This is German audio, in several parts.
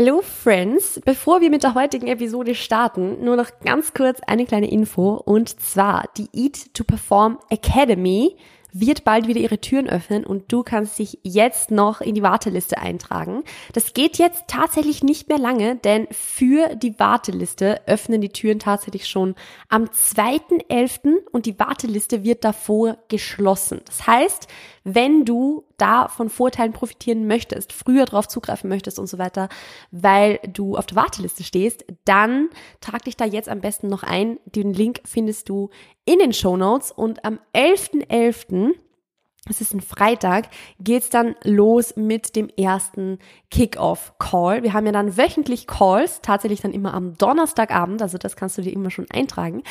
Hello Friends, bevor wir mit der heutigen Episode starten, nur noch ganz kurz eine kleine Info und zwar die Eat to Perform Academy wird bald wieder ihre Türen öffnen und du kannst dich jetzt noch in die Warteliste eintragen. Das geht jetzt tatsächlich nicht mehr lange, denn für die Warteliste öffnen die Türen tatsächlich schon am 2.11. und die Warteliste wird davor geschlossen. Das heißt, wenn du da von Vorteilen profitieren möchtest, früher drauf zugreifen möchtest und so weiter, weil du auf der Warteliste stehst, dann trag dich da jetzt am besten noch ein. Den Link findest du in den Show Notes und am 11.11 es ist ein Freitag, geht's dann los mit dem ersten Kick-Off-Call. Wir haben ja dann wöchentlich Calls, tatsächlich dann immer am Donnerstagabend, also das kannst du dir immer schon eintragen.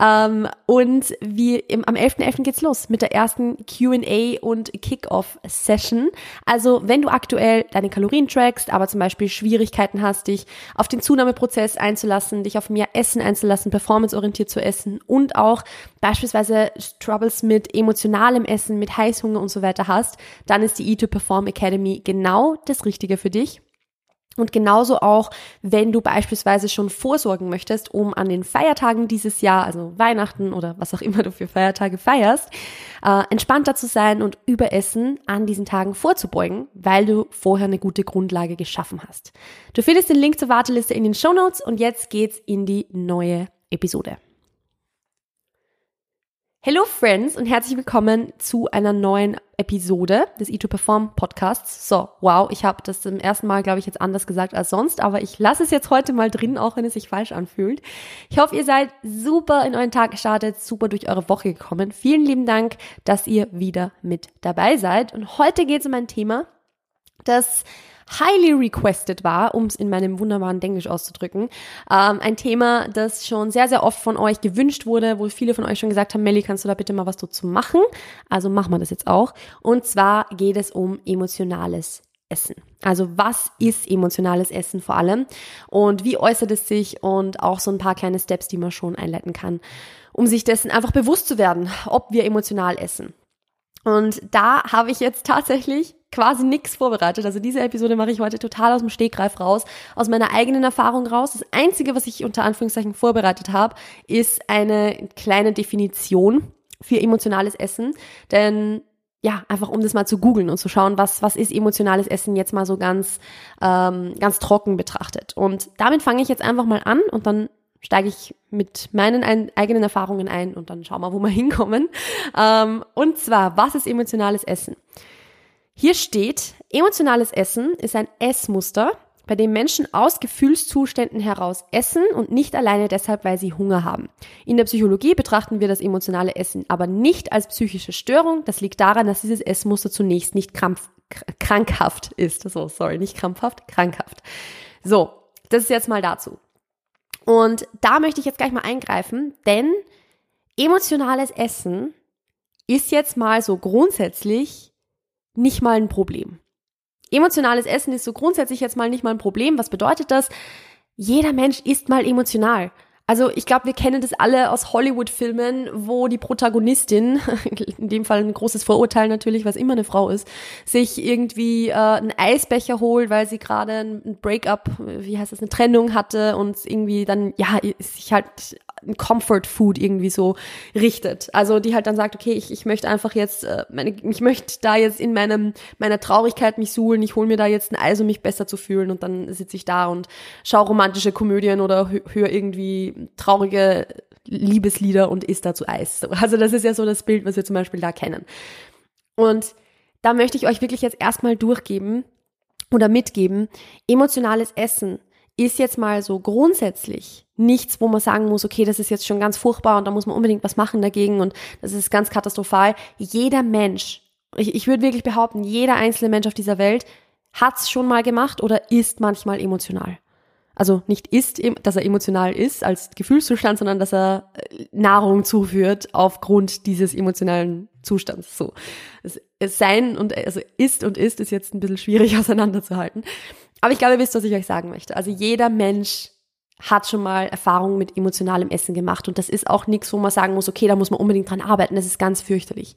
Ähm, und wie im, am 11.11. .11. geht's los mit der ersten Q&A und Kick-Off-Session. Also wenn du aktuell deine Kalorien trackst, aber zum Beispiel Schwierigkeiten hast, dich auf den Zunahmeprozess einzulassen, dich auf mehr Essen einzulassen, performanceorientiert zu essen und auch beispielsweise Troubles mit emotionalem Essen, mit Heiß Heißhunger und so weiter hast, dann ist die E2Perform Academy genau das Richtige für dich. Und genauso auch, wenn du beispielsweise schon vorsorgen möchtest, um an den Feiertagen dieses Jahr, also Weihnachten oder was auch immer du für Feiertage feierst, äh, entspannter zu sein und Überessen an diesen Tagen vorzubeugen, weil du vorher eine gute Grundlage geschaffen hast. Du findest den Link zur Warteliste in den Show Notes und jetzt geht's in die neue Episode. Hello Friends und herzlich willkommen zu einer neuen Episode des E2 Perform Podcasts. So, wow, ich habe das zum ersten Mal, glaube ich, jetzt anders gesagt als sonst, aber ich lasse es jetzt heute mal drin, auch wenn es sich falsch anfühlt. Ich hoffe, ihr seid super in euren Tag gestartet, super durch eure Woche gekommen. Vielen lieben Dank, dass ihr wieder mit dabei seid. Und heute geht es um ein Thema, das highly requested war, um es in meinem wunderbaren Englisch auszudrücken. Ähm, ein Thema, das schon sehr, sehr oft von euch gewünscht wurde, wo viele von euch schon gesagt haben, Melly, kannst du da bitte mal was dazu machen? Also machen wir das jetzt auch. Und zwar geht es um emotionales Essen. Also was ist emotionales Essen vor allem und wie äußert es sich und auch so ein paar kleine Steps, die man schon einleiten kann, um sich dessen einfach bewusst zu werden, ob wir emotional essen. Und da habe ich jetzt tatsächlich quasi nichts vorbereitet. Also diese Episode mache ich heute total aus dem Stegreif raus, aus meiner eigenen Erfahrung raus. Das Einzige, was ich unter Anführungszeichen vorbereitet habe, ist eine kleine Definition für emotionales Essen. Denn ja, einfach um das mal zu googeln und zu schauen, was, was ist emotionales Essen jetzt mal so ganz, ähm, ganz trocken betrachtet. Und damit fange ich jetzt einfach mal an und dann steige ich mit meinen ein, eigenen Erfahrungen ein und dann schauen wir, wo wir hinkommen. Ähm, und zwar, was ist emotionales Essen? Hier steht, emotionales Essen ist ein Essmuster, bei dem Menschen aus Gefühlszuständen heraus essen und nicht alleine deshalb, weil sie Hunger haben. In der Psychologie betrachten wir das emotionale Essen aber nicht als psychische Störung. Das liegt daran, dass dieses Essmuster zunächst nicht krampf, krankhaft ist. So, sorry, nicht krampfhaft, krankhaft. So, das ist jetzt mal dazu. Und da möchte ich jetzt gleich mal eingreifen, denn emotionales Essen ist jetzt mal so grundsätzlich nicht mal ein Problem. Emotionales Essen ist so grundsätzlich jetzt mal nicht mal ein Problem. Was bedeutet das? Jeder Mensch ist mal emotional. Also ich glaube, wir kennen das alle aus Hollywood-Filmen, wo die Protagonistin, in dem Fall ein großes Vorurteil natürlich, was immer eine Frau ist, sich irgendwie äh, einen Eisbecher holt, weil sie gerade ein Breakup, wie heißt das, eine Trennung hatte und irgendwie dann, ja, sich halt Comfort Food irgendwie so richtet. Also die halt dann sagt, okay, ich, ich möchte einfach jetzt, äh, meine, ich möchte da jetzt in meinem meiner Traurigkeit mich suhlen, ich hole mir da jetzt ein Eis, um mich besser zu fühlen und dann sitze ich da und schaue romantische Komödien oder höre irgendwie traurige Liebeslieder und isst dazu Eis. Also das ist ja so das Bild, was wir zum Beispiel da kennen. Und da möchte ich euch wirklich jetzt erstmal durchgeben oder mitgeben, emotionales Essen ist jetzt mal so grundsätzlich nichts, wo man sagen muss, okay, das ist jetzt schon ganz furchtbar und da muss man unbedingt was machen dagegen und das ist ganz katastrophal. Jeder Mensch, ich, ich würde wirklich behaupten, jeder einzelne Mensch auf dieser Welt hat's schon mal gemacht oder ist manchmal emotional. Also nicht ist, dass er emotional ist als Gefühlszustand, sondern dass er äh, Nahrung zuführt aufgrund dieses emotionalen Zustands. So. Es, sein und also ist und ist ist jetzt ein bisschen schwierig auseinanderzuhalten. Aber ich glaube, ihr wisst, was ich euch sagen möchte. Also jeder Mensch hat schon mal Erfahrungen mit emotionalem Essen gemacht und das ist auch nichts, wo man sagen muss, okay, da muss man unbedingt dran arbeiten, das ist ganz fürchterlich.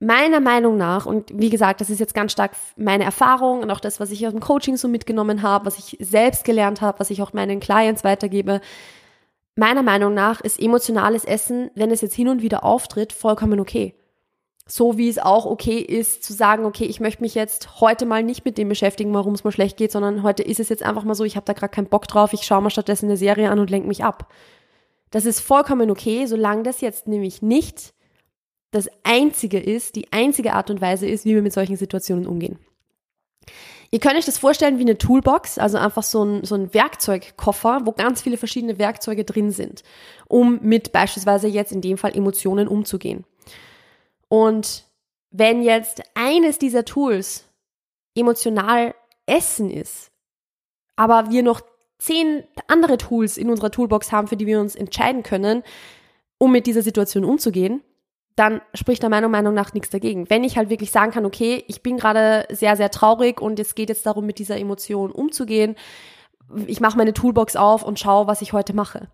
meiner Meinung nach, und wie gesagt, das ist jetzt ganz stark meine Erfahrung und auch das, was ich aus dem Coaching so mitgenommen habe, was ich selbst gelernt habe, was ich auch meinen Clients weitergebe, meiner Meinung nach ist emotionales Essen, wenn es jetzt hin und wieder auftritt, vollkommen okay. So wie es auch okay ist zu sagen, okay, ich möchte mich jetzt heute mal nicht mit dem beschäftigen, warum es mir schlecht geht, sondern heute ist es jetzt einfach mal so, ich habe da gerade keinen Bock drauf, ich schaue mal stattdessen eine Serie an und lenke mich ab. Das ist vollkommen okay, solange das jetzt nämlich nicht das einzige ist, die einzige Art und Weise ist, wie wir mit solchen Situationen umgehen. Ihr könnt euch das vorstellen wie eine Toolbox, also einfach so ein, so ein Werkzeugkoffer, wo ganz viele verschiedene Werkzeuge drin sind, um mit beispielsweise jetzt in dem Fall Emotionen umzugehen. Und wenn jetzt eines dieser Tools emotional Essen ist, aber wir noch zehn andere Tools in unserer Toolbox haben, für die wir uns entscheiden können, um mit dieser Situation umzugehen, dann spricht da meiner Meinung nach nichts dagegen. Wenn ich halt wirklich sagen kann, okay, ich bin gerade sehr, sehr traurig und es geht jetzt darum, mit dieser Emotion umzugehen, ich mache meine Toolbox auf und schaue, was ich heute mache.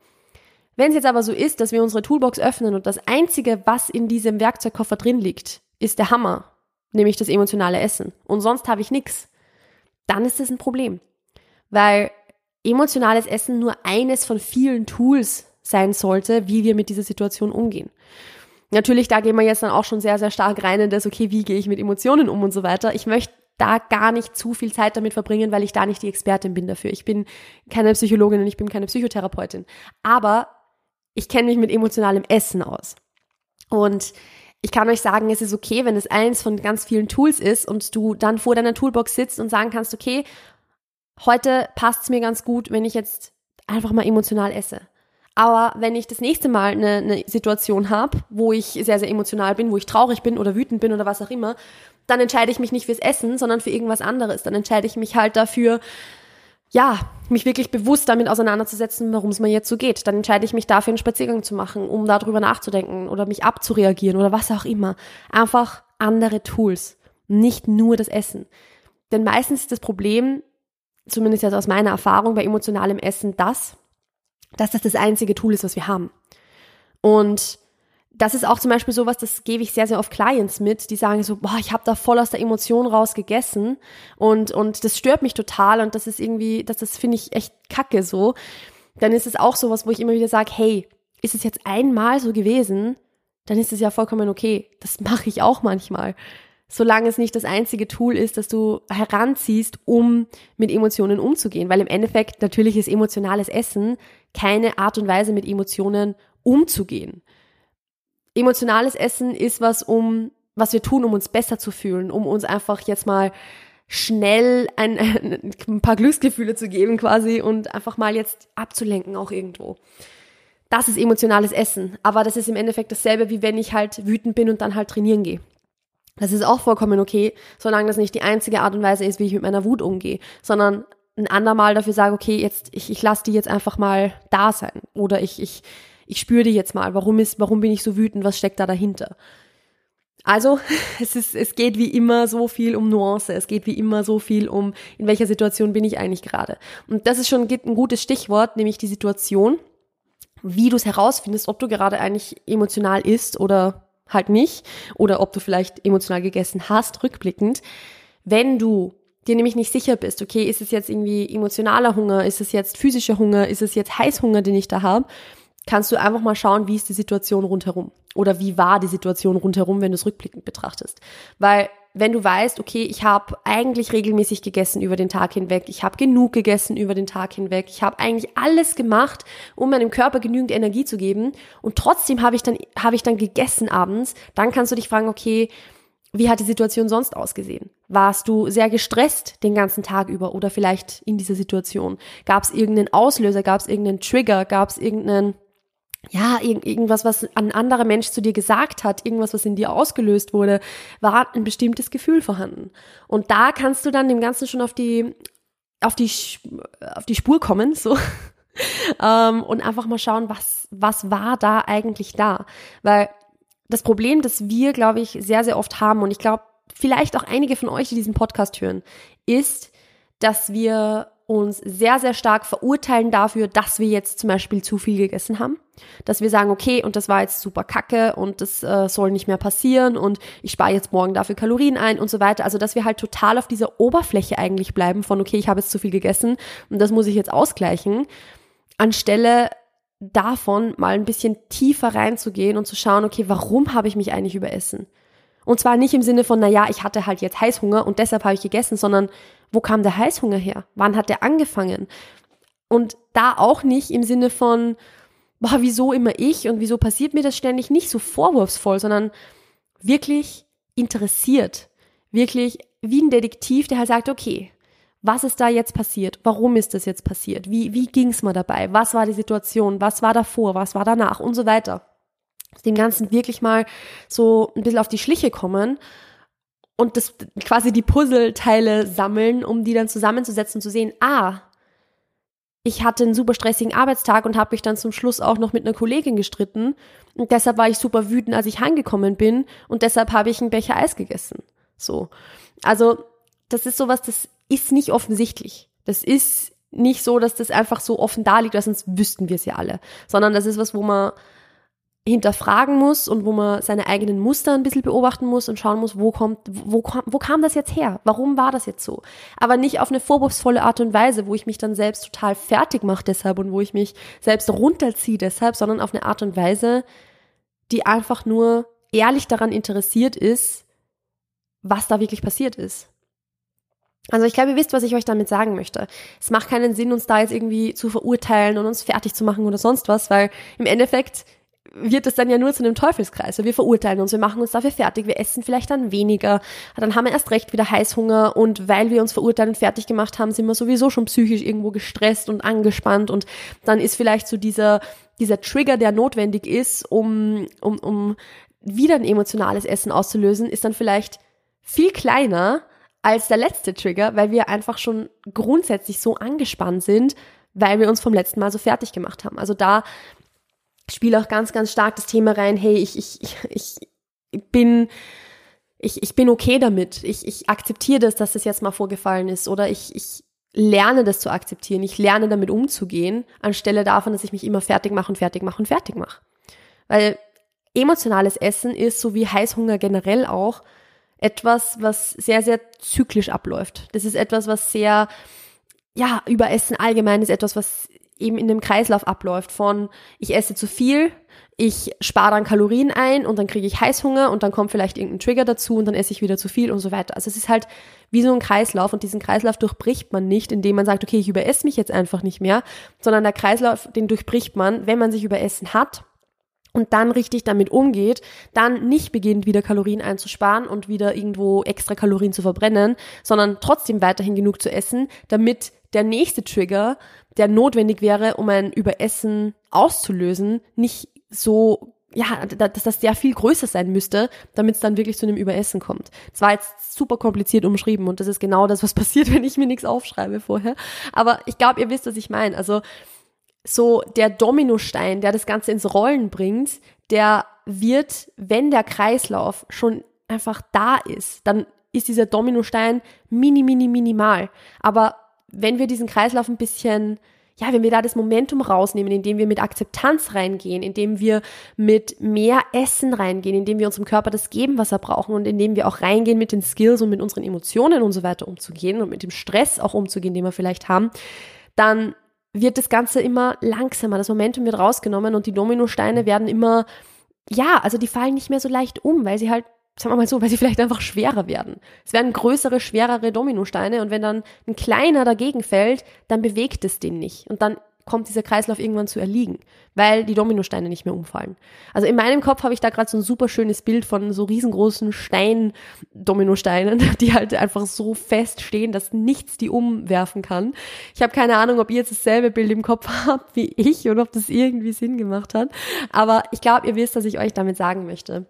Wenn es jetzt aber so ist, dass wir unsere Toolbox öffnen und das Einzige, was in diesem Werkzeugkoffer drin liegt, ist der Hammer, nämlich das emotionale Essen, und sonst habe ich nichts, dann ist das ein Problem. Weil emotionales Essen nur eines von vielen Tools sein sollte, wie wir mit dieser Situation umgehen. Natürlich, da gehen wir jetzt dann auch schon sehr, sehr stark rein in das, okay, wie gehe ich mit Emotionen um und so weiter. Ich möchte da gar nicht zu viel Zeit damit verbringen, weil ich da nicht die Expertin bin dafür. Ich bin keine Psychologin und ich bin keine Psychotherapeutin. Aber ich kenne mich mit emotionalem Essen aus. Und ich kann euch sagen, es ist okay, wenn es eins von ganz vielen Tools ist und du dann vor deiner Toolbox sitzt und sagen kannst, okay, heute passt es mir ganz gut, wenn ich jetzt einfach mal emotional esse. Aber wenn ich das nächste Mal eine, eine Situation habe, wo ich sehr, sehr emotional bin, wo ich traurig bin oder wütend bin oder was auch immer, dann entscheide ich mich nicht fürs Essen, sondern für irgendwas anderes. Dann entscheide ich mich halt dafür, ja, mich wirklich bewusst damit auseinanderzusetzen, warum es mir jetzt so geht. Dann entscheide ich mich dafür, einen Spaziergang zu machen, um darüber nachzudenken oder mich abzureagieren oder was auch immer. Einfach andere Tools, nicht nur das Essen. Denn meistens ist das Problem, zumindest jetzt aus meiner Erfahrung bei emotionalem Essen, das, dass das das einzige Tool ist, was wir haben. Und das ist auch zum Beispiel sowas, das gebe ich sehr, sehr oft Clients mit, die sagen so, boah, ich habe da voll aus der Emotion raus gegessen und, und das stört mich total und das ist irgendwie, das, das finde ich echt kacke so. Dann ist es auch sowas, wo ich immer wieder sage, hey, ist es jetzt einmal so gewesen, dann ist es ja vollkommen okay. Das mache ich auch manchmal solange es nicht das einzige Tool ist, das du heranziehst, um mit Emotionen umzugehen. Weil im Endeffekt natürlich ist emotionales Essen keine Art und Weise, mit Emotionen umzugehen. Emotionales Essen ist was, um, was wir tun, um uns besser zu fühlen, um uns einfach jetzt mal schnell ein, ein paar Glücksgefühle zu geben quasi und einfach mal jetzt abzulenken auch irgendwo. Das ist emotionales Essen. Aber das ist im Endeffekt dasselbe, wie wenn ich halt wütend bin und dann halt trainieren gehe. Das ist auch vollkommen okay, solange das nicht die einzige Art und Weise ist, wie ich mit meiner Wut umgehe, sondern ein andermal dafür sage, okay, jetzt, ich, ich lasse die jetzt einfach mal da sein. Oder ich, ich, ich spüre die jetzt mal. Warum ist, warum bin ich so wütend? Was steckt da dahinter? Also, es ist, es geht wie immer so viel um Nuance. Es geht wie immer so viel um, in welcher Situation bin ich eigentlich gerade. Und das ist schon ein gutes Stichwort, nämlich die Situation, wie du es herausfindest, ob du gerade eigentlich emotional ist oder halt nicht oder ob du vielleicht emotional gegessen hast, rückblickend. Wenn du dir nämlich nicht sicher bist, okay, ist es jetzt irgendwie emotionaler Hunger, ist es jetzt physischer Hunger, ist es jetzt Heißhunger, den ich da habe, kannst du einfach mal schauen, wie ist die Situation rundherum oder wie war die Situation rundherum, wenn du es rückblickend betrachtest. Weil wenn du weißt, okay, ich habe eigentlich regelmäßig gegessen über den Tag hinweg, ich habe genug gegessen über den Tag hinweg, ich habe eigentlich alles gemacht, um meinem Körper genügend Energie zu geben und trotzdem habe ich dann habe ich dann gegessen abends, dann kannst du dich fragen, okay, wie hat die Situation sonst ausgesehen? Warst du sehr gestresst den ganzen Tag über oder vielleicht in dieser Situation? Gab es irgendeinen Auslöser? Gab es irgendeinen Trigger? Gab es irgendeinen ja, irg irgendwas, was ein anderer Mensch zu dir gesagt hat, irgendwas, was in dir ausgelöst wurde, war ein bestimmtes Gefühl vorhanden. Und da kannst du dann dem Ganzen schon auf die, auf die, auf die Spur kommen, so. ähm, und einfach mal schauen, was, was war da eigentlich da? Weil das Problem, das wir, glaube ich, sehr, sehr oft haben, und ich glaube, vielleicht auch einige von euch, die diesen Podcast hören, ist, dass wir uns sehr, sehr stark verurteilen dafür, dass wir jetzt zum Beispiel zu viel gegessen haben. Dass wir sagen, okay, und das war jetzt super kacke und das äh, soll nicht mehr passieren und ich spare jetzt morgen dafür Kalorien ein und so weiter. Also, dass wir halt total auf dieser Oberfläche eigentlich bleiben von, okay, ich habe jetzt zu viel gegessen und das muss ich jetzt ausgleichen, anstelle davon mal ein bisschen tiefer reinzugehen und zu schauen, okay, warum habe ich mich eigentlich überessen? Und zwar nicht im Sinne von, na ja, ich hatte halt jetzt Heißhunger und deshalb habe ich gegessen, sondern wo kam der Heißhunger her? Wann hat der angefangen? Und da auch nicht im Sinne von, boah, wieso immer ich und wieso passiert mir das ständig? Nicht so vorwurfsvoll, sondern wirklich interessiert. Wirklich wie ein Detektiv, der halt sagt, okay, was ist da jetzt passiert? Warum ist das jetzt passiert? Wie, wie ging es mir dabei? Was war die Situation? Was war davor? Was war danach? Und so weiter dem Ganzen wirklich mal so ein bisschen auf die Schliche kommen und das quasi die Puzzleteile sammeln, um die dann zusammenzusetzen und zu sehen, ah, ich hatte einen super stressigen Arbeitstag und habe mich dann zum Schluss auch noch mit einer Kollegin gestritten und deshalb war ich super wütend, als ich heimgekommen bin und deshalb habe ich einen Becher Eis gegessen. So. Also, das ist sowas, das ist nicht offensichtlich. Das ist nicht so, dass das einfach so offen da liegt, weil sonst wüssten wir es ja alle, sondern das ist was, wo man hinterfragen muss und wo man seine eigenen Muster ein bisschen beobachten muss und schauen muss, wo kommt, wo, wo kam das jetzt her? Warum war das jetzt so? Aber nicht auf eine vorwurfsvolle Art und Weise, wo ich mich dann selbst total fertig mache deshalb und wo ich mich selbst runterziehe deshalb, sondern auf eine Art und Weise, die einfach nur ehrlich daran interessiert ist, was da wirklich passiert ist. Also ich glaube, ihr wisst, was ich euch damit sagen möchte. Es macht keinen Sinn, uns da jetzt irgendwie zu verurteilen und uns fertig zu machen oder sonst was, weil im Endeffekt wird es dann ja nur zu einem Teufelskreis. Wir verurteilen uns, wir machen uns dafür fertig, wir essen vielleicht dann weniger, dann haben wir erst recht wieder Heißhunger und weil wir uns verurteilen und fertig gemacht haben, sind wir sowieso schon psychisch irgendwo gestresst und angespannt und dann ist vielleicht so dieser, dieser Trigger, der notwendig ist, um, um, um wieder ein emotionales Essen auszulösen, ist dann vielleicht viel kleiner als der letzte Trigger, weil wir einfach schon grundsätzlich so angespannt sind, weil wir uns vom letzten Mal so fertig gemacht haben. Also da spiele auch ganz, ganz stark das Thema rein, hey, ich, ich, ich, bin, ich, ich bin okay damit. Ich, ich akzeptiere das, dass das jetzt mal vorgefallen ist. Oder ich, ich lerne das zu akzeptieren. Ich lerne damit umzugehen, anstelle davon, dass ich mich immer fertig mache und fertig mache und fertig mache. Weil emotionales Essen ist, so wie Heißhunger generell auch, etwas, was sehr, sehr zyklisch abläuft. Das ist etwas, was sehr, ja, über Essen allgemein ist etwas, was eben in dem Kreislauf abläuft von ich esse zu viel, ich spare dann Kalorien ein und dann kriege ich Heißhunger und dann kommt vielleicht irgendein Trigger dazu und dann esse ich wieder zu viel und so weiter. Also es ist halt wie so ein Kreislauf und diesen Kreislauf durchbricht man nicht, indem man sagt, okay, ich überesse mich jetzt einfach nicht mehr, sondern der Kreislauf, den durchbricht man, wenn man sich überessen hat und dann richtig damit umgeht, dann nicht beginnt, wieder Kalorien einzusparen und wieder irgendwo extra Kalorien zu verbrennen, sondern trotzdem weiterhin genug zu essen, damit der nächste Trigger der notwendig wäre, um ein Überessen auszulösen, nicht so ja, dass das sehr viel größer sein müsste, damit es dann wirklich zu einem Überessen kommt. Das war jetzt super kompliziert umschrieben und das ist genau das, was passiert, wenn ich mir nichts aufschreibe vorher. Aber ich glaube, ihr wisst, was ich meine. Also so der Dominostein, der das Ganze ins Rollen bringt, der wird, wenn der Kreislauf schon einfach da ist, dann ist dieser Dominostein mini, mini, minimal. Aber wenn wir diesen Kreislauf ein bisschen ja, wenn wir da das Momentum rausnehmen, indem wir mit Akzeptanz reingehen, indem wir mit mehr Essen reingehen, indem wir unserem Körper das geben, was er braucht und indem wir auch reingehen mit den Skills und mit unseren Emotionen und so weiter umzugehen und mit dem Stress auch umzugehen, den wir vielleicht haben, dann wird das Ganze immer langsamer. Das Momentum wird rausgenommen und die Dominosteine werden immer, ja, also die fallen nicht mehr so leicht um, weil sie halt sagen wir mal so, weil sie vielleicht einfach schwerer werden. Es werden größere, schwerere Dominosteine und wenn dann ein kleiner dagegen fällt, dann bewegt es den nicht und dann kommt dieser Kreislauf irgendwann zu erliegen, weil die Dominosteine nicht mehr umfallen. Also in meinem Kopf habe ich da gerade so ein super schönes Bild von so riesengroßen Stein-Dominosteinen, die halt einfach so fest stehen, dass nichts die umwerfen kann. Ich habe keine Ahnung, ob ihr jetzt dasselbe Bild im Kopf habt wie ich oder ob das irgendwie Sinn gemacht hat, aber ich glaube, ihr wisst, was ich euch damit sagen möchte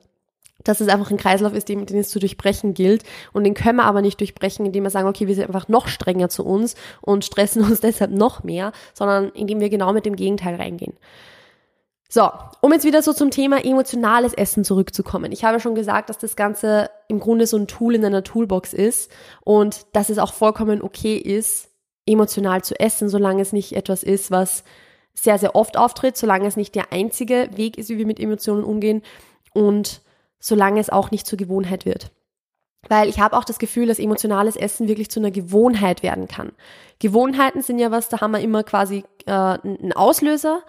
dass es einfach ein Kreislauf ist, den, den es zu durchbrechen gilt. Und den können wir aber nicht durchbrechen, indem wir sagen, okay, wir sind einfach noch strenger zu uns und stressen uns deshalb noch mehr, sondern indem wir genau mit dem Gegenteil reingehen. So, um jetzt wieder so zum Thema emotionales Essen zurückzukommen. Ich habe schon gesagt, dass das Ganze im Grunde so ein Tool in einer Toolbox ist und dass es auch vollkommen okay ist, emotional zu essen, solange es nicht etwas ist, was sehr, sehr oft auftritt, solange es nicht der einzige Weg ist, wie wir mit Emotionen umgehen und solange es auch nicht zur Gewohnheit wird. Weil ich habe auch das Gefühl, dass emotionales Essen wirklich zu einer Gewohnheit werden kann. Gewohnheiten sind ja was, da haben wir immer quasi äh, einen Auslöser,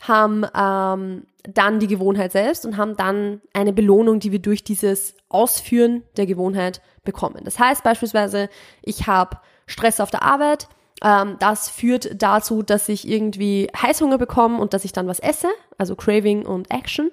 haben ähm, dann die Gewohnheit selbst und haben dann eine Belohnung, die wir durch dieses Ausführen der Gewohnheit bekommen. Das heißt beispielsweise, ich habe Stress auf der Arbeit, ähm, das führt dazu, dass ich irgendwie Heißhunger bekomme und dass ich dann was esse, also Craving und Action.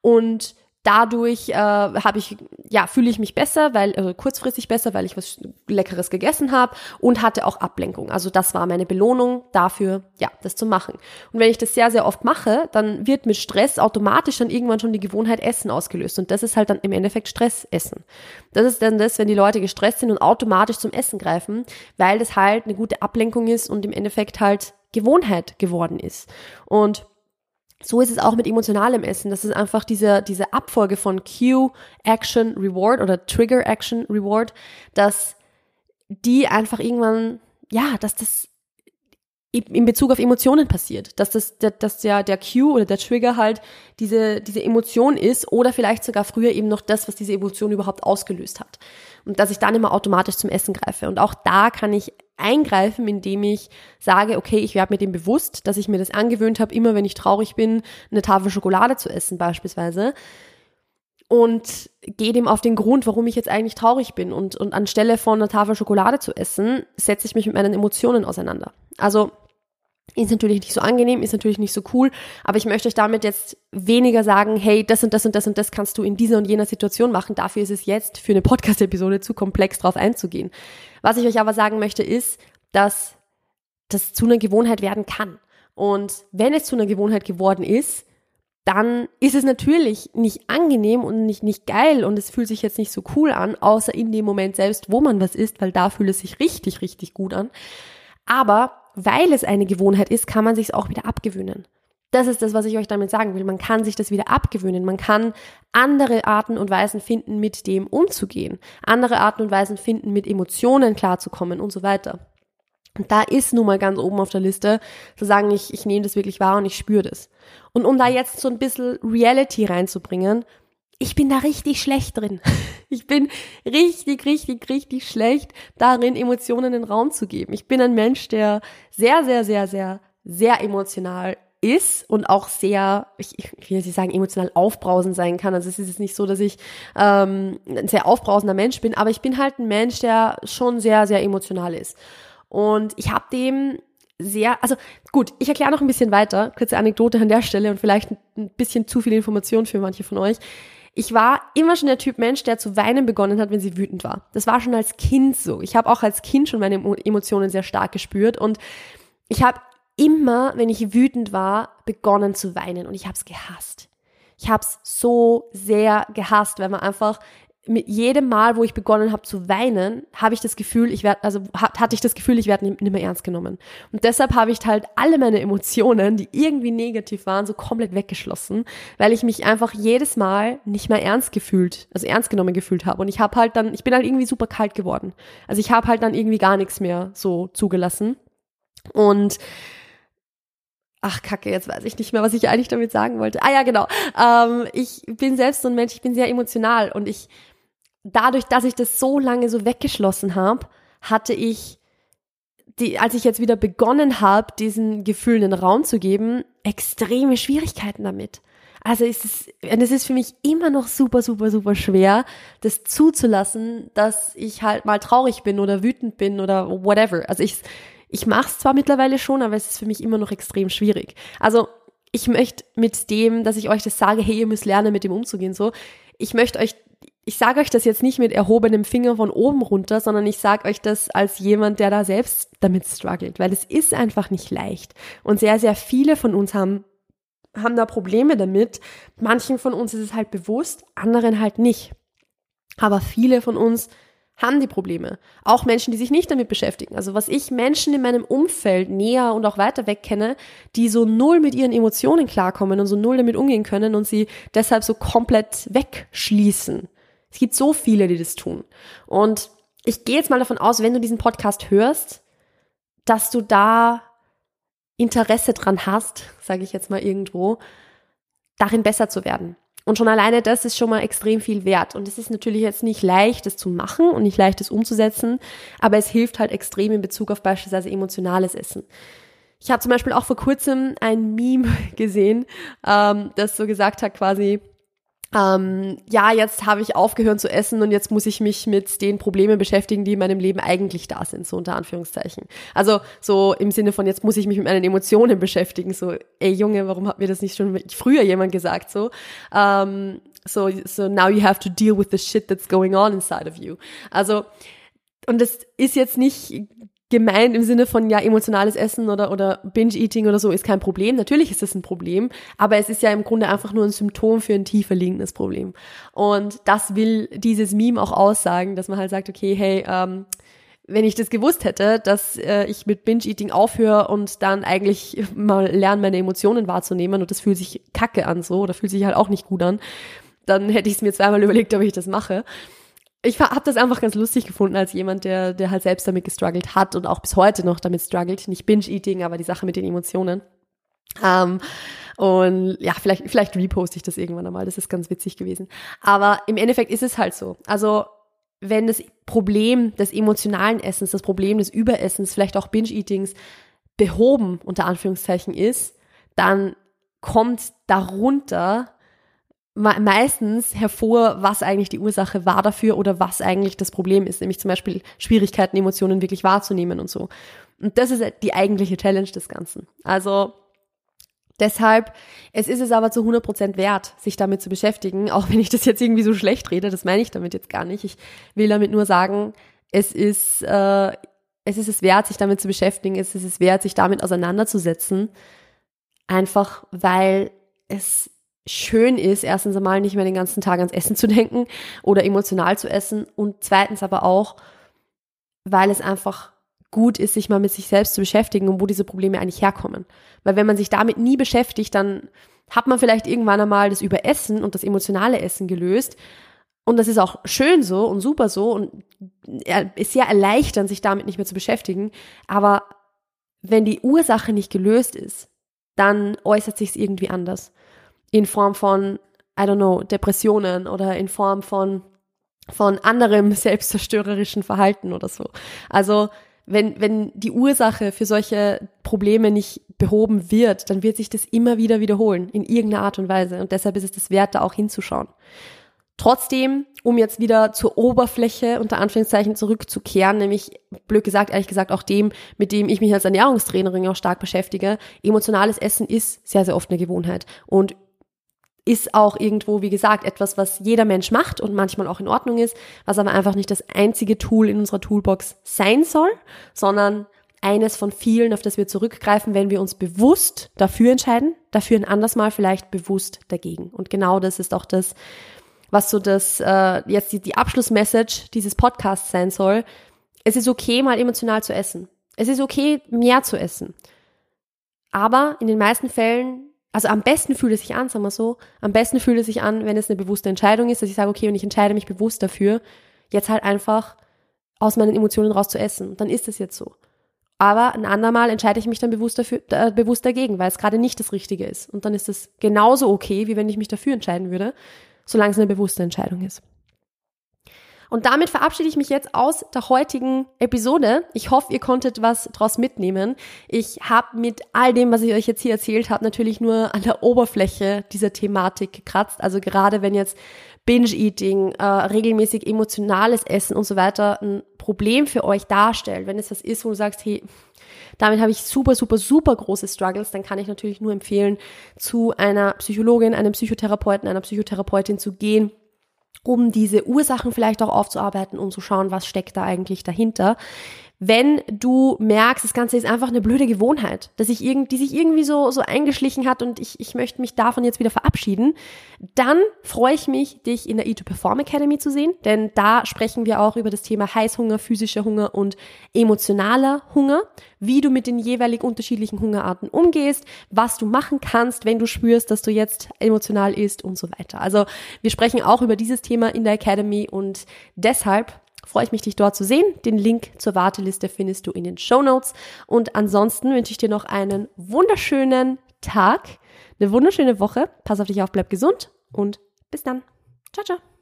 Und dadurch äh, habe ich ja fühle ich mich besser, weil äh, kurzfristig besser, weil ich was leckeres gegessen habe und hatte auch Ablenkung. Also das war meine Belohnung dafür, ja, das zu machen. Und wenn ich das sehr sehr oft mache, dann wird mit Stress automatisch dann irgendwann schon die Gewohnheit Essen ausgelöst und das ist halt dann im Endeffekt Stressessen. Das ist dann das, wenn die Leute gestresst sind und automatisch zum Essen greifen, weil das halt eine gute Ablenkung ist und im Endeffekt halt Gewohnheit geworden ist. Und so ist es auch mit emotionalem Essen. Das ist einfach diese, diese Abfolge von Cue, Action, Reward oder Trigger, Action, Reward, dass die einfach irgendwann, ja, dass das in Bezug auf Emotionen passiert, dass das, dass der, der Cue oder der Trigger halt diese, diese Emotion ist oder vielleicht sogar früher eben noch das, was diese Emotion überhaupt ausgelöst hat. Und dass ich dann immer automatisch zum Essen greife. Und auch da kann ich eingreifen, indem ich sage, okay, ich werde mir dem bewusst, dass ich mir das angewöhnt habe, immer wenn ich traurig bin, eine Tafel Schokolade zu essen beispielsweise. Und gehe dem auf den Grund, warum ich jetzt eigentlich traurig bin. Und, und anstelle von einer Tafel Schokolade zu essen, setze ich mich mit meinen Emotionen auseinander. Also ist natürlich nicht so angenehm, ist natürlich nicht so cool, aber ich möchte euch damit jetzt weniger sagen, hey, das und das und das und das kannst du in dieser und jener Situation machen. Dafür ist es jetzt für eine Podcast-Episode zu komplex drauf einzugehen. Was ich euch aber sagen möchte, ist, dass das zu einer Gewohnheit werden kann. Und wenn es zu einer Gewohnheit geworden ist, dann ist es natürlich nicht angenehm und nicht, nicht geil und es fühlt sich jetzt nicht so cool an, außer in dem Moment selbst, wo man was isst, weil da fühlt es sich richtig, richtig gut an. Aber weil es eine Gewohnheit ist, kann man sich es auch wieder abgewöhnen. Das ist das, was ich euch damit sagen will. Man kann sich das wieder abgewöhnen. Man kann andere Arten und Weisen finden, mit dem umzugehen. Andere Arten und Weisen finden, mit Emotionen klarzukommen und so weiter. Und da ist nun mal ganz oben auf der Liste, zu sagen, ich, ich nehme das wirklich wahr und ich spüre das. Und um da jetzt so ein bisschen Reality reinzubringen, ich bin da richtig schlecht drin. Ich bin richtig, richtig, richtig schlecht darin, Emotionen in den Raum zu geben. Ich bin ein Mensch, der sehr, sehr, sehr, sehr, sehr emotional ist und auch sehr, ich, ich will nicht sagen, emotional aufbrausend sein kann. Also es ist jetzt nicht so, dass ich ähm, ein sehr aufbrausender Mensch bin, aber ich bin halt ein Mensch, der schon sehr, sehr emotional ist. Und ich habe dem sehr, also gut, ich erkläre noch ein bisschen weiter, kurze Anekdote an der Stelle und vielleicht ein bisschen zu viel Information für manche von euch. Ich war immer schon der Typ Mensch, der zu weinen begonnen hat, wenn sie wütend war. Das war schon als Kind so. Ich habe auch als Kind schon meine Emotionen sehr stark gespürt und ich habe immer, wenn ich wütend war, begonnen zu weinen und ich habe es gehasst. Ich habe es so sehr gehasst, weil man einfach mit jedem Mal, wo ich begonnen habe zu weinen, habe ich das Gefühl, ich werde, also hatte ich das Gefühl, ich werde nicht mehr ernst genommen. Und deshalb habe ich halt alle meine Emotionen, die irgendwie negativ waren, so komplett weggeschlossen, weil ich mich einfach jedes Mal nicht mehr ernst gefühlt, also ernst genommen gefühlt habe. Und ich habe halt dann, ich bin halt irgendwie super kalt geworden. Also ich habe halt dann irgendwie gar nichts mehr so zugelassen. Und Ach, kacke, jetzt weiß ich nicht mehr, was ich eigentlich damit sagen wollte. Ah ja, genau. Ähm, ich bin selbst so ein Mensch, ich bin sehr emotional und ich dadurch, dass ich das so lange so weggeschlossen habe, hatte ich, die, als ich jetzt wieder begonnen habe, diesen Gefühlen einen Raum zu geben, extreme Schwierigkeiten damit. Also ist es, und es ist für mich immer noch super, super, super schwer, das zuzulassen, dass ich halt mal traurig bin oder wütend bin oder whatever. Also ich, ich mache es zwar mittlerweile schon, aber es ist für mich immer noch extrem schwierig. Also ich möchte mit dem, dass ich euch das sage, hey, ihr müsst lernen, mit dem umzugehen, so, ich möchte euch ich sage euch das jetzt nicht mit erhobenem Finger von oben runter, sondern ich sage euch das als jemand, der da selbst damit struggelt, weil es ist einfach nicht leicht. Und sehr, sehr viele von uns haben, haben da Probleme damit. Manchen von uns ist es halt bewusst, anderen halt nicht. Aber viele von uns haben die Probleme. Auch Menschen, die sich nicht damit beschäftigen. Also was ich Menschen in meinem Umfeld näher und auch weiter weg kenne, die so null mit ihren Emotionen klarkommen und so null damit umgehen können und sie deshalb so komplett wegschließen. Es gibt so viele, die das tun. Und ich gehe jetzt mal davon aus, wenn du diesen Podcast hörst, dass du da Interesse dran hast, sage ich jetzt mal irgendwo, darin besser zu werden. Und schon alleine das ist schon mal extrem viel wert. Und es ist natürlich jetzt nicht leicht, das zu machen und nicht leicht, das umzusetzen, aber es hilft halt extrem in Bezug auf beispielsweise emotionales Essen. Ich habe zum Beispiel auch vor kurzem ein Meme gesehen, ähm, das so gesagt hat quasi, ähm, ja, jetzt habe ich aufgehört zu essen und jetzt muss ich mich mit den Problemen beschäftigen, die in meinem Leben eigentlich da sind, so unter Anführungszeichen. Also so im Sinne von, jetzt muss ich mich mit meinen Emotionen beschäftigen, so, ey Junge, warum hat mir das nicht schon früher jemand gesagt, so. Ähm, so, so now you have to deal with the shit that's going on inside of you. Also, und das ist jetzt nicht gemeint im Sinne von ja emotionales Essen oder oder Binge Eating oder so ist kein Problem. Natürlich ist das ein Problem, aber es ist ja im Grunde einfach nur ein Symptom für ein tiefer liegendes Problem. Und das will dieses Meme auch aussagen, dass man halt sagt, okay, hey, ähm, wenn ich das gewusst hätte, dass äh, ich mit Binge-Eating aufhöre und dann eigentlich mal lerne, meine Emotionen wahrzunehmen und das fühlt sich kacke an so oder fühlt sich halt auch nicht gut an, dann hätte ich es mir zweimal überlegt, ob ich das mache ich habe das einfach ganz lustig gefunden als jemand, der, der halt selbst damit gestruggelt hat und auch bis heute noch damit struggelt. Nicht Binge-Eating, aber die Sache mit den Emotionen. Ähm, und ja, vielleicht, vielleicht reposte ich das irgendwann einmal. Das ist ganz witzig gewesen. Aber im Endeffekt ist es halt so. Also, wenn das Problem des emotionalen Essens, das Problem des Überessens, vielleicht auch Binge-Eatings behoben, unter Anführungszeichen ist, dann kommt darunter meistens hervor, was eigentlich die Ursache war dafür oder was eigentlich das Problem ist, nämlich zum Beispiel Schwierigkeiten, Emotionen wirklich wahrzunehmen und so. Und das ist die eigentliche Challenge des Ganzen. Also deshalb, es ist es aber zu 100 Prozent wert, sich damit zu beschäftigen, auch wenn ich das jetzt irgendwie so schlecht rede, das meine ich damit jetzt gar nicht. Ich will damit nur sagen, es ist, äh, es ist es wert, sich damit zu beschäftigen, es ist es wert, sich damit auseinanderzusetzen, einfach weil es schön ist, erstens einmal nicht mehr den ganzen Tag ans Essen zu denken oder emotional zu essen und zweitens aber auch, weil es einfach gut ist, sich mal mit sich selbst zu beschäftigen und wo diese Probleme eigentlich herkommen. Weil wenn man sich damit nie beschäftigt, dann hat man vielleicht irgendwann einmal das Überessen und das emotionale Essen gelöst. Und das ist auch schön so und super so und ist sehr erleichternd, sich damit nicht mehr zu beschäftigen. Aber wenn die Ursache nicht gelöst ist, dann äußert sich es irgendwie anders in Form von, I don't know, Depressionen oder in Form von, von anderem selbstzerstörerischen Verhalten oder so. Also, wenn, wenn die Ursache für solche Probleme nicht behoben wird, dann wird sich das immer wieder wiederholen, in irgendeiner Art und Weise. Und deshalb ist es das wert, da auch hinzuschauen. Trotzdem, um jetzt wieder zur Oberfläche unter Anführungszeichen zurückzukehren, nämlich blöd gesagt, ehrlich gesagt auch dem, mit dem ich mich als Ernährungstrainerin auch stark beschäftige, emotionales Essen ist sehr, sehr oft eine Gewohnheit. Und ist auch irgendwo, wie gesagt, etwas, was jeder Mensch macht und manchmal auch in Ordnung ist, was aber einfach nicht das einzige Tool in unserer Toolbox sein soll, sondern eines von vielen, auf das wir zurückgreifen, wenn wir uns bewusst dafür entscheiden, dafür ein anderes Mal vielleicht bewusst dagegen. Und genau das ist auch das, was so das äh, jetzt die, die Abschlussmessage dieses Podcasts sein soll. Es ist okay, mal emotional zu essen. Es ist okay, mehr zu essen. Aber in den meisten Fällen also am besten fühlt es sich an, sagen wir so, am besten fühlt es sich an, wenn es eine bewusste Entscheidung ist, dass ich sage, okay, und ich entscheide mich bewusst dafür, jetzt halt einfach aus meinen Emotionen raus zu essen. Dann ist es jetzt so. Aber ein andermal entscheide ich mich dann bewusst, dafür, äh, bewusst dagegen, weil es gerade nicht das Richtige ist. Und dann ist es genauso okay, wie wenn ich mich dafür entscheiden würde, solange es eine bewusste Entscheidung ist. Und damit verabschiede ich mich jetzt aus der heutigen Episode. Ich hoffe, ihr konntet was draus mitnehmen. Ich habe mit all dem, was ich euch jetzt hier erzählt habe, natürlich nur an der Oberfläche dieser Thematik gekratzt. Also gerade wenn jetzt Binge-Eating, äh, regelmäßig emotionales Essen und so weiter ein Problem für euch darstellt, wenn es das ist, wo du sagst, hey, damit habe ich super, super, super große Struggles, dann kann ich natürlich nur empfehlen, zu einer Psychologin, einem Psychotherapeuten, einer Psychotherapeutin zu gehen um diese Ursachen vielleicht auch aufzuarbeiten, um zu schauen, was steckt da eigentlich dahinter wenn du merkst, das Ganze ist einfach eine blöde Gewohnheit, dass ich irgend, die sich irgendwie so, so eingeschlichen hat und ich, ich möchte mich davon jetzt wieder verabschieden, dann freue ich mich, dich in der E2 Perform Academy zu sehen, denn da sprechen wir auch über das Thema Heißhunger, physischer Hunger und emotionaler Hunger, wie du mit den jeweilig unterschiedlichen Hungerarten umgehst, was du machen kannst, wenn du spürst, dass du jetzt emotional isst und so weiter. Also wir sprechen auch über dieses Thema in der Academy und deshalb freue ich mich, dich dort zu sehen. Den Link zur Warteliste findest du in den Show Notes. Und ansonsten wünsche ich dir noch einen wunderschönen Tag, eine wunderschöne Woche. Pass auf dich auf, bleib gesund und bis dann. Ciao, ciao.